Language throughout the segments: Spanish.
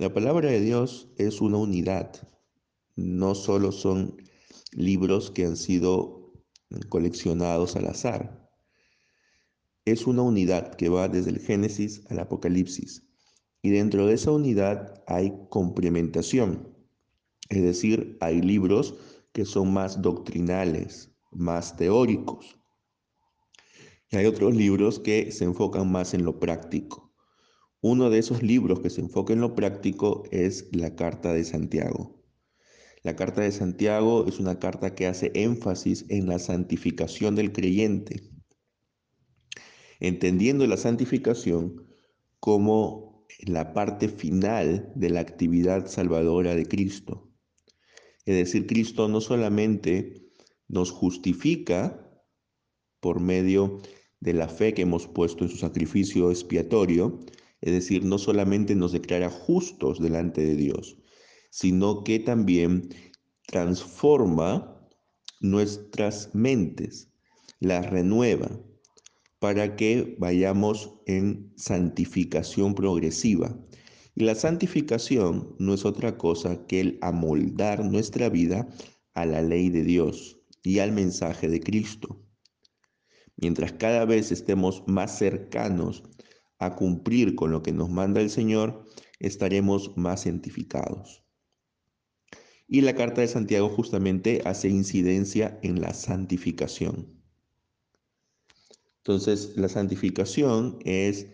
La palabra de Dios es una unidad, no solo son libros que han sido coleccionados al azar. Es una unidad que va desde el Génesis al Apocalipsis. Y dentro de esa unidad hay complementación. Es decir, hay libros que son más doctrinales, más teóricos. Y hay otros libros que se enfocan más en lo práctico. Uno de esos libros que se enfoca en lo práctico es la Carta de Santiago. La Carta de Santiago es una carta que hace énfasis en la santificación del creyente, entendiendo la santificación como la parte final de la actividad salvadora de Cristo. Es decir, Cristo no solamente nos justifica por medio de la fe que hemos puesto en su sacrificio expiatorio, es decir, no solamente nos declara justos delante de Dios, sino que también transforma nuestras mentes, las renueva, para que vayamos en santificación progresiva. Y la santificación no es otra cosa que el amoldar nuestra vida a la ley de Dios y al mensaje de Cristo. Mientras cada vez estemos más cercanos a cumplir con lo que nos manda el Señor, estaremos más santificados. Y la carta de Santiago justamente hace incidencia en la santificación. Entonces, la santificación es,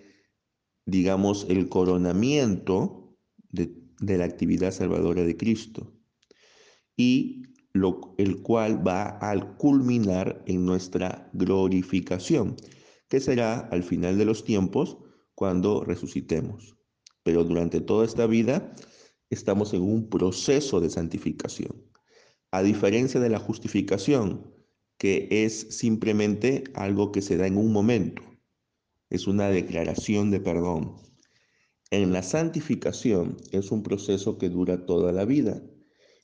digamos, el coronamiento de, la actividad salvadora de Cristo y el cual va a culminar en nuestra glorificación, que será al final de los tiempos cuando resucitemos. Pero durante toda esta vida estamos en un proceso de santificación. A diferencia de la justificación, que es simplemente algo que se da en un momento, es una declaración de perdón. En la santificación es un proceso que dura toda la vida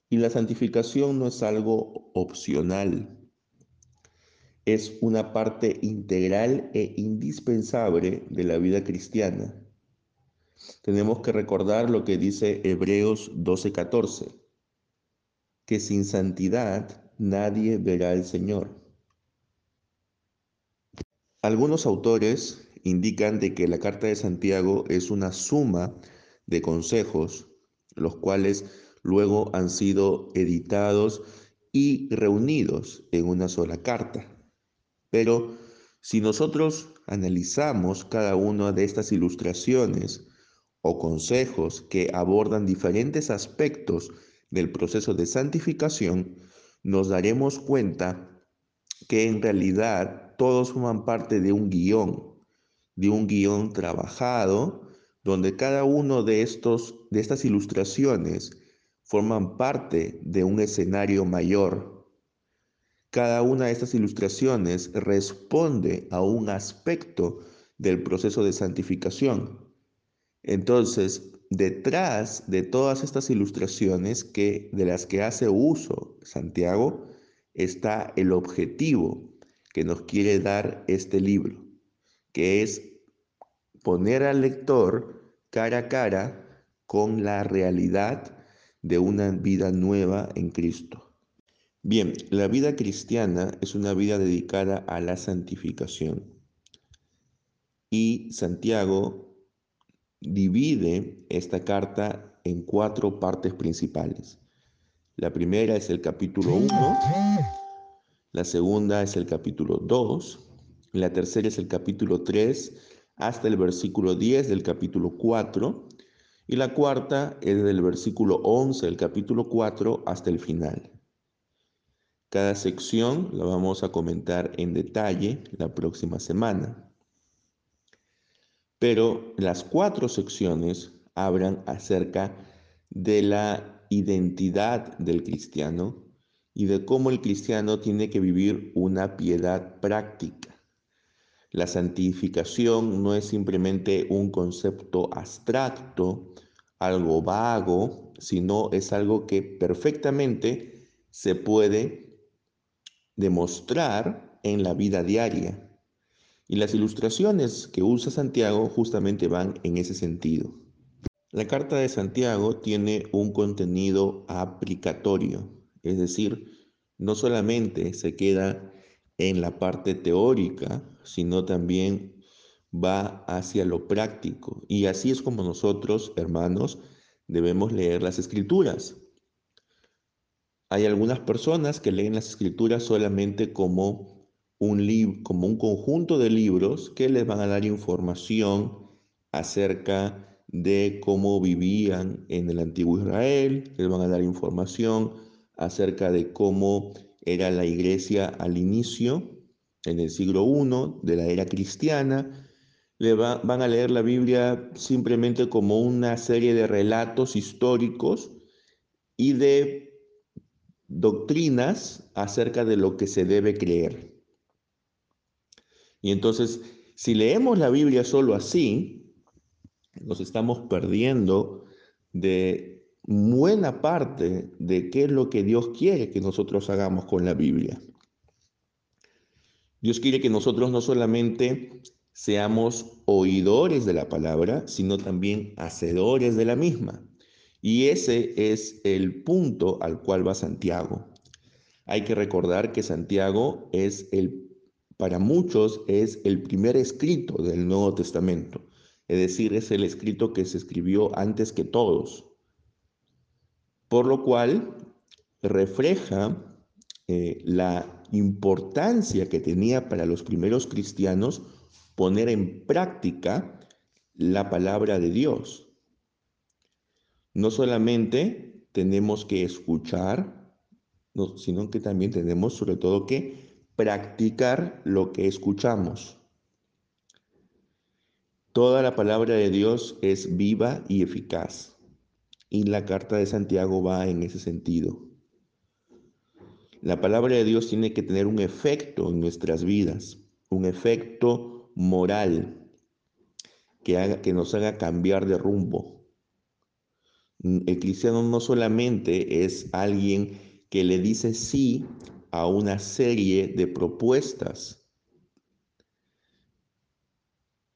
y la santificación no es algo opcional, es una parte integral e indispensable de la vida cristiana. Tenemos que recordar lo que dice Hebreos 12:14, que sin santidad nadie verá al Señor. Algunos autores indican de que la carta de Santiago es una suma de consejos, los cuales luego han sido editados y reunidos en una sola carta. Pero si nosotros analizamos cada una de estas ilustraciones o consejos que abordan diferentes aspectos del proceso de santificación, nos daremos cuenta que en realidad todos forman parte de un guion, de un guion trabajado, donde cada uno de estos de estas ilustraciones forman parte de un escenario mayor. Cada una de estas ilustraciones responde a un aspecto del proceso de santificación. Entonces, detrás de todas estas ilustraciones que de las que hace uso Santiago está el objetivo que nos quiere dar este libro, que es poner al lector cara a cara con la realidad de una vida nueva en Cristo. Bien, la vida cristiana es una vida dedicada a la santificación. Y Santiago divide esta carta en cuatro partes principales. La primera es el capítulo 1, la segunda es el capítulo 2, la tercera es el capítulo 3 hasta el versículo 10 del capítulo 4 y la cuarta es del versículo 11 del capítulo 4 hasta el final. Cada sección la vamos a comentar en detalle la próxima semana. Pero las cuatro secciones hablan acerca de la identidad del cristiano y de cómo el cristiano tiene que vivir una piedad práctica. La santificación no es simplemente un concepto abstracto, algo vago, sino es algo que perfectamente se puede demostrar en la vida diaria. Y las ilustraciones que usa Santiago justamente van en ese sentido. La carta de Santiago tiene un contenido aplicatorio, es decir, no solamente se queda en la parte teórica, sino también va hacia lo práctico. Y así es como nosotros, hermanos, debemos leer las escrituras. Hay algunas personas que leen las escrituras solamente como un, como un conjunto de libros que les van a dar información acerca de cómo vivían en el antiguo Israel, les van a dar información acerca de cómo era la iglesia al inicio, en el siglo I de la era cristiana. Le van a leer la Biblia simplemente como una serie de relatos históricos y de doctrinas acerca de lo que se debe creer. Y entonces, si leemos la Biblia solo así, nos estamos perdiendo de buena parte de qué es lo que Dios quiere que nosotros hagamos con la Biblia. Dios quiere que nosotros no solamente seamos oidores de la palabra, sino también hacedores de la misma. Y ese es el punto al cual va Santiago. Hay que recordar que Santiago es el, para muchos, es el primer escrito del Nuevo Testamento es decir, es el escrito que se escribió antes que todos, por lo cual refleja eh, la importancia que tenía para los primeros cristianos poner en práctica la palabra de Dios. No solamente tenemos que escuchar, sino que también tenemos sobre todo que practicar lo que escuchamos. Toda la palabra de Dios es viva y eficaz. Y la carta de Santiago va en ese sentido. La palabra de Dios tiene que tener un efecto en nuestras vidas, un efecto moral que, nos haga cambiar de rumbo. El cristiano no solamente es alguien que le dice sí a una serie de propuestas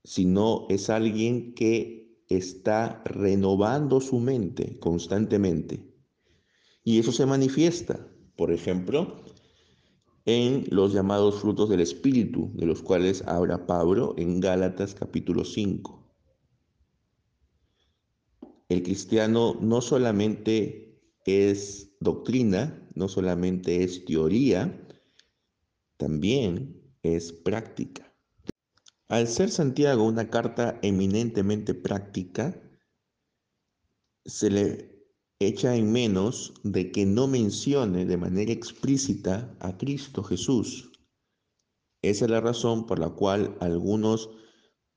sino es alguien que está renovando su mente constantemente. Y eso se manifiesta, por ejemplo, en los llamados frutos del Espíritu, de los cuales habla Pablo en Gálatas capítulo 5. El cristiano no solamente es doctrina, no solamente es teoría, también es práctica. Al ser Santiago una carta eminentemente práctica, se le echa en menos de que no mencione de manera explícita a Cristo Jesús. Esa es la razón por la cual algunos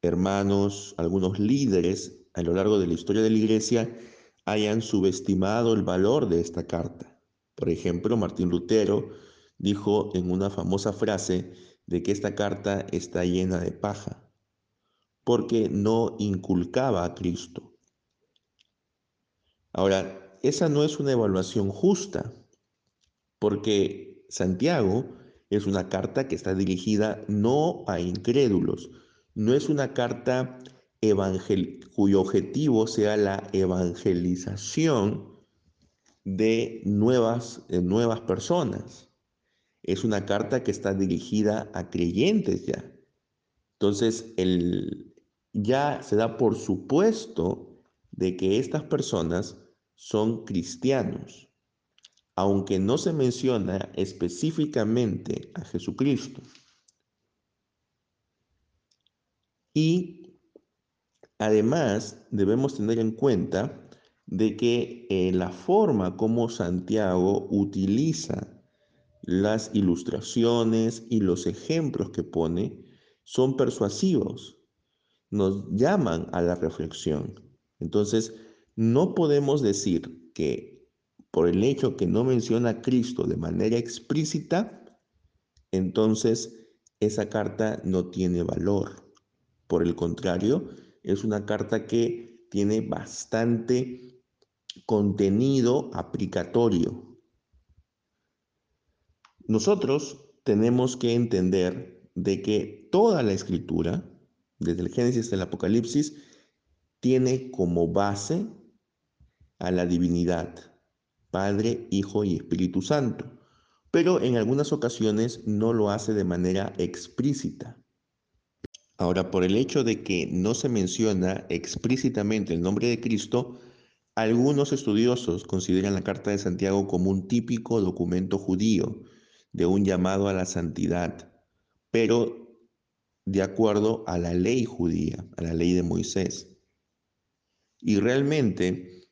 hermanos, algunos líderes a lo largo de la historia de la iglesia hayan subestimado el valor de esta carta. Por ejemplo, Martín Lutero dijo en una famosa frase, de que esta carta está llena de paja, porque no inculcaba a Cristo. Ahora, esa no es una evaluación justa, porque Santiago es una carta que está dirigida no a incrédulos, no es una carta cuyo objetivo sea la evangelización de nuevas, de nuevas personas. Es una carta que está dirigida a creyentes ya. Entonces, el, ya se da por supuesto de que estas personas son cristianos, aunque no se menciona específicamente a Jesucristo. Y además debemos tener en cuenta de que eh, la forma como Santiago utiliza las ilustraciones y los ejemplos que pone son persuasivos, nos llaman a la reflexión. Entonces, no podemos decir que por el hecho que no menciona a Cristo de manera explícita, entonces esa carta no tiene valor. Por el contrario, es una carta que tiene bastante contenido aplicatorio, nosotros tenemos que entender de que toda la escritura, desde el Génesis hasta el Apocalipsis, tiene como base a la divinidad, Padre, Hijo y Espíritu Santo, pero en algunas ocasiones no lo hace de manera explícita. Ahora, por el hecho de que no se menciona explícitamente el nombre de Cristo, algunos estudiosos consideran la Carta de Santiago como un típico documento judío de un llamado a la santidad, pero de acuerdo a la ley judía, a la ley de Moisés. Y realmente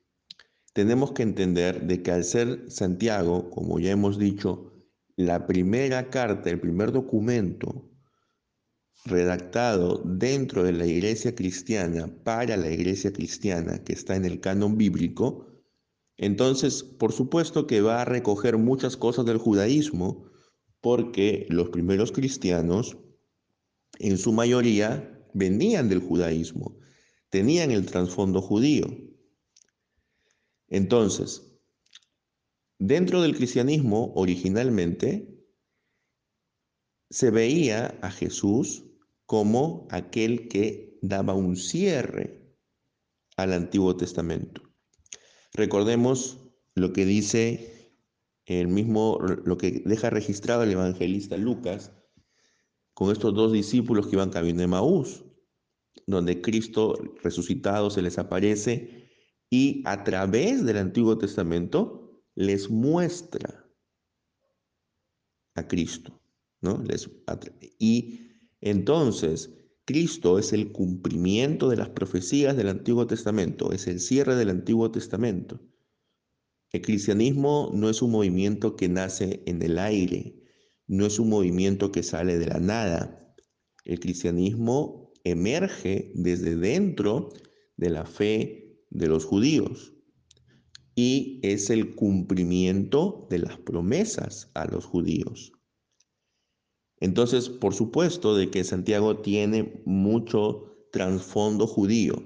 tenemos que entender de que al ser Santiago, como ya hemos dicho, la primera carta, el primer documento redactado dentro de la iglesia cristiana para la iglesia cristiana que está en el canon bíblico, entonces por supuesto que va a recoger muchas cosas del judaísmo, porque los primeros cristianos en su mayoría venían del judaísmo, tenían el trasfondo judío. Entonces, dentro del cristianismo originalmente se veía a Jesús como aquel que daba un cierre al Antiguo Testamento. Recordemos lo que dice el mismo, lo que deja registrado el evangelista Lucas con estos dos discípulos que iban camino de Maús, donde Cristo resucitado se les aparece y a través del Antiguo Testamento les muestra a Cristo, ¿no? Les, y entonces, Cristo es el cumplimiento de las profecías del Antiguo Testamento, es el cierre del Antiguo Testamento. El cristianismo no es un movimiento que nace en el aire, no es un movimiento que sale de la nada. El cristianismo emerge desde dentro de la fe de los judíos y es el cumplimiento de las promesas a los judíos. Entonces, por supuesto de que Santiago tiene mucho trasfondo judío,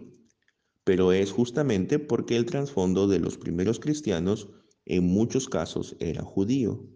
pero es justamente porque el trasfondo de los primeros cristianos en muchos casos era judío.